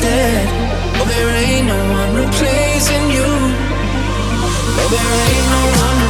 instead. Oh, there ain't no one replacing you. Oh, there ain't no one.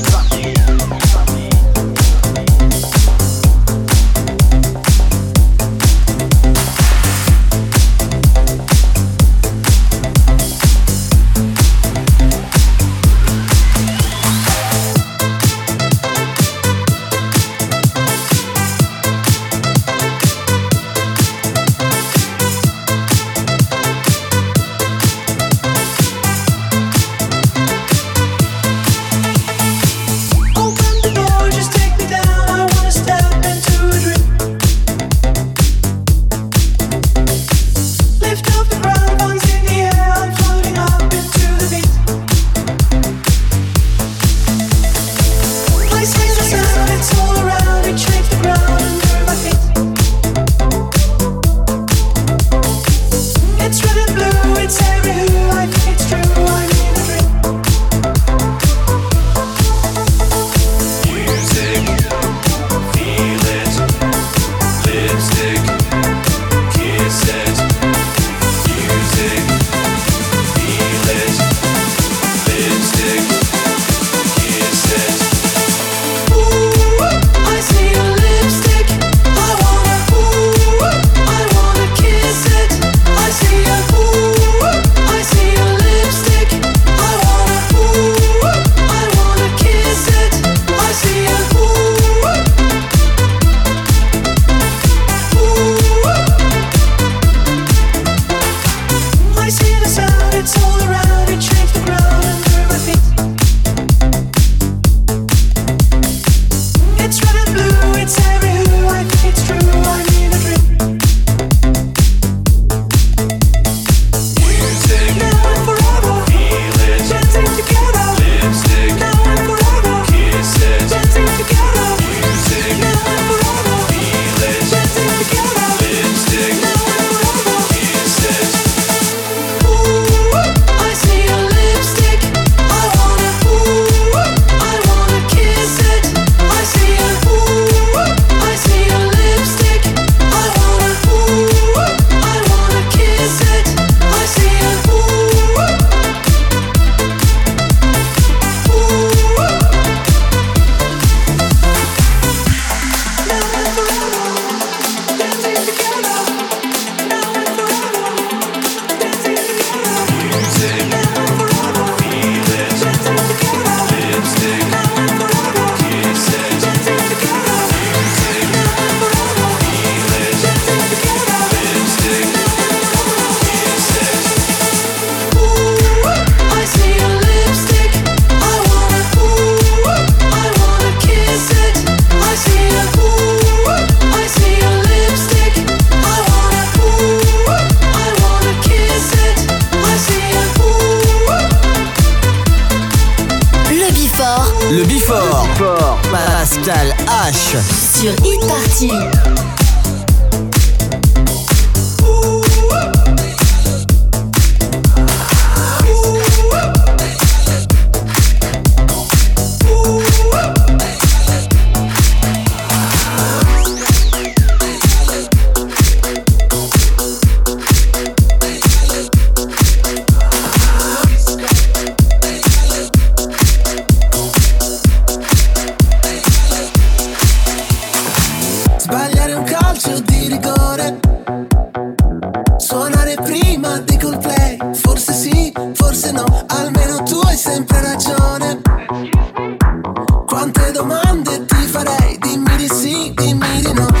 domande ti farei, dimmi di sì, dimmi di no.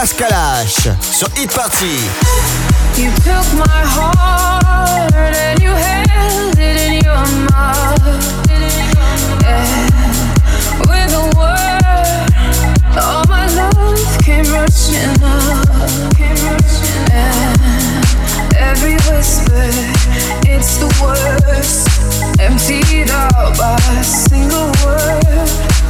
Pascal H sur Hit Party. You took my heart and you held it in your mouth. Yeah. With a word, all my love came rushing up. And every whisper, it's the worst. Emptied out by a single word.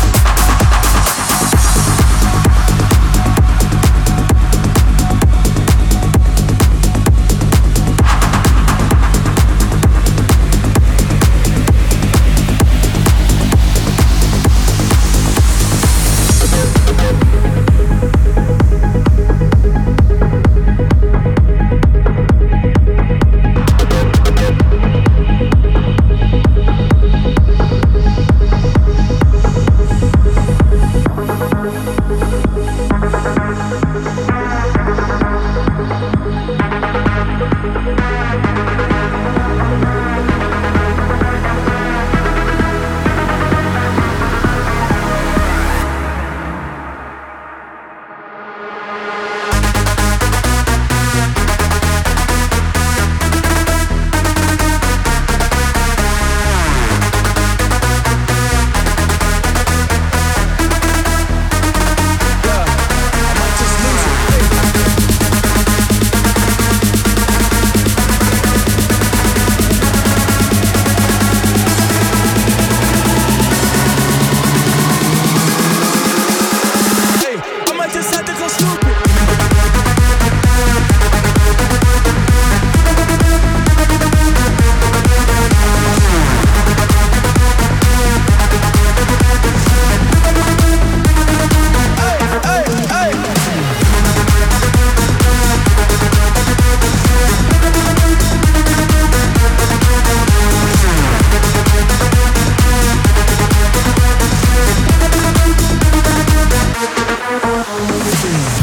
We'll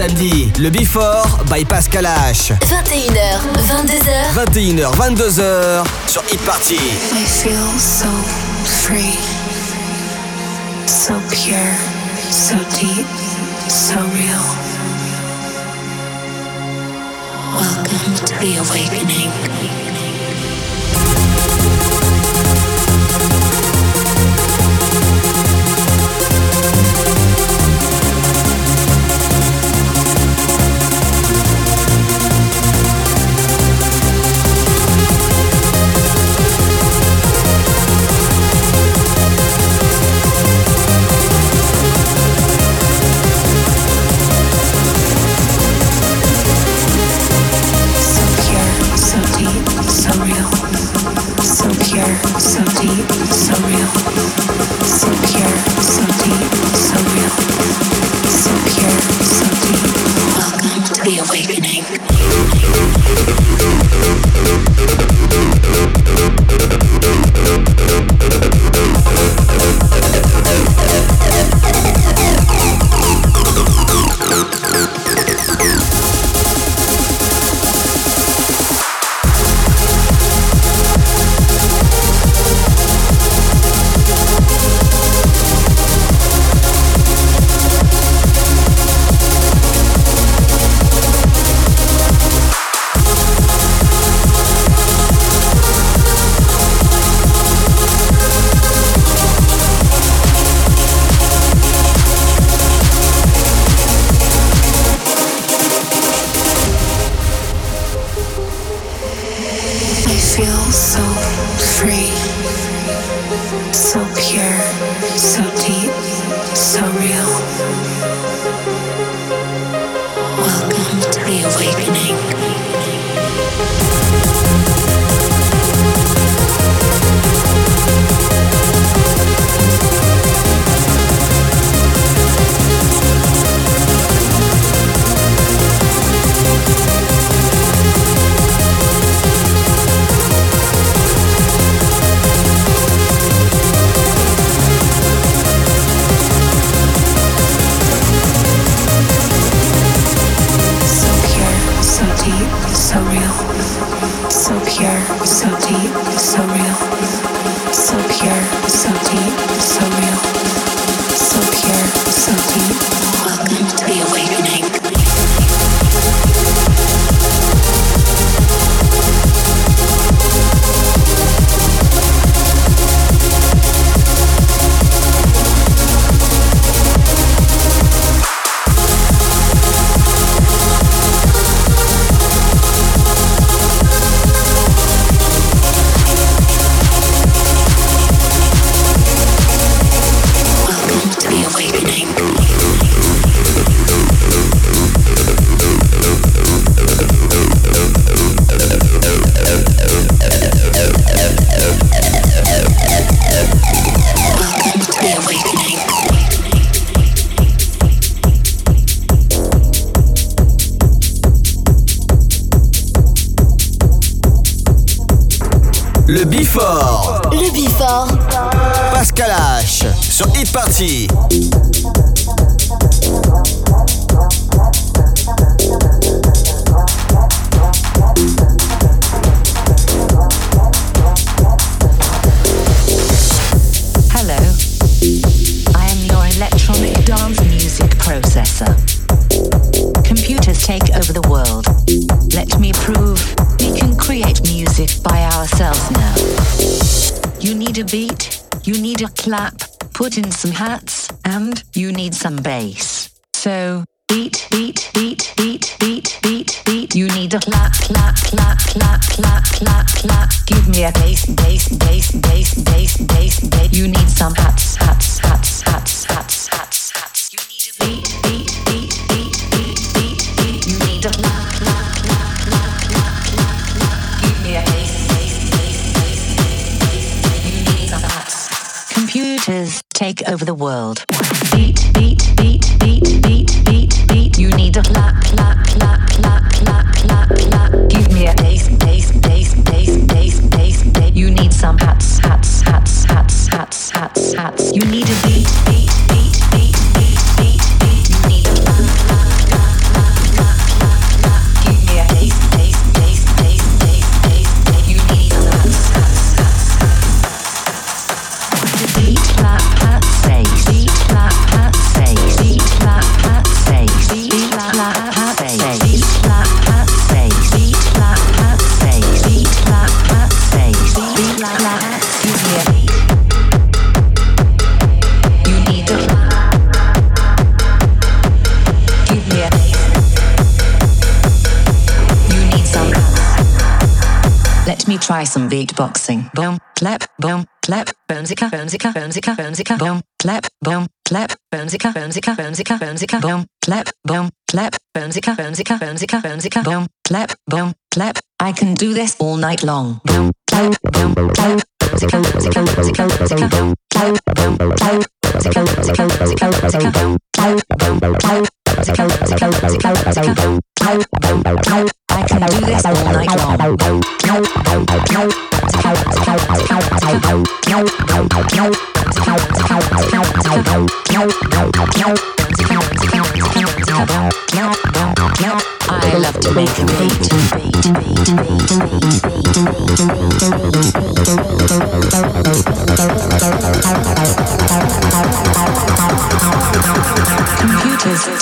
les samedis, le Before by Pascal H. 21h, 22h. 21h, 22h sur Hit Party. I feel so free, so pure, so deep, so real. Welcome to the awakening. over the world. Beat, beat, beat, beat, beat, beat, beat. You need a clap, clap. some hats, hats, hats, hats, hats, hats, hats. You needed these. try some beatboxing. Boom, clap, boom, clap, boomzika, boomzika, boomzika, boomzika, boom, clap, boom, clap, boomzika, boomzika, boomzika, boomzika, boom, clap, boom, clap, boomzika, boomzika, boomzika, boomzika, boom, clap, boom, clap. I can do this all night long. Boom, clap, boom, clap, boomzika, boomzika, boomzika, boomzika, boom, clap, boom, clap, boomzika, boomzika, boomzika, boomzika, boom, clap, boom, clap, boomzika, boomzika, boomzika, boomzika, boom, clap, boom, clap. I can do this all night. Computers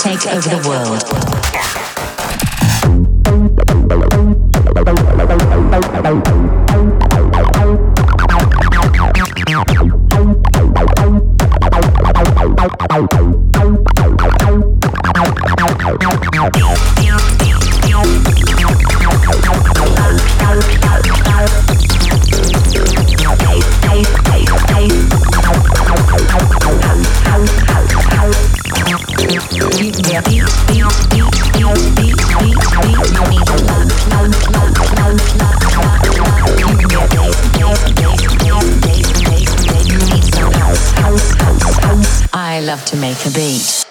take over the world. Bye. make a beat.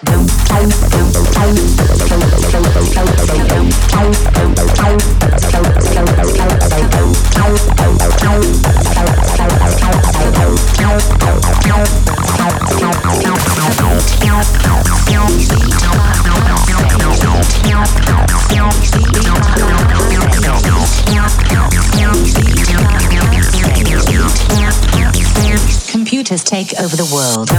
Computers take over the world.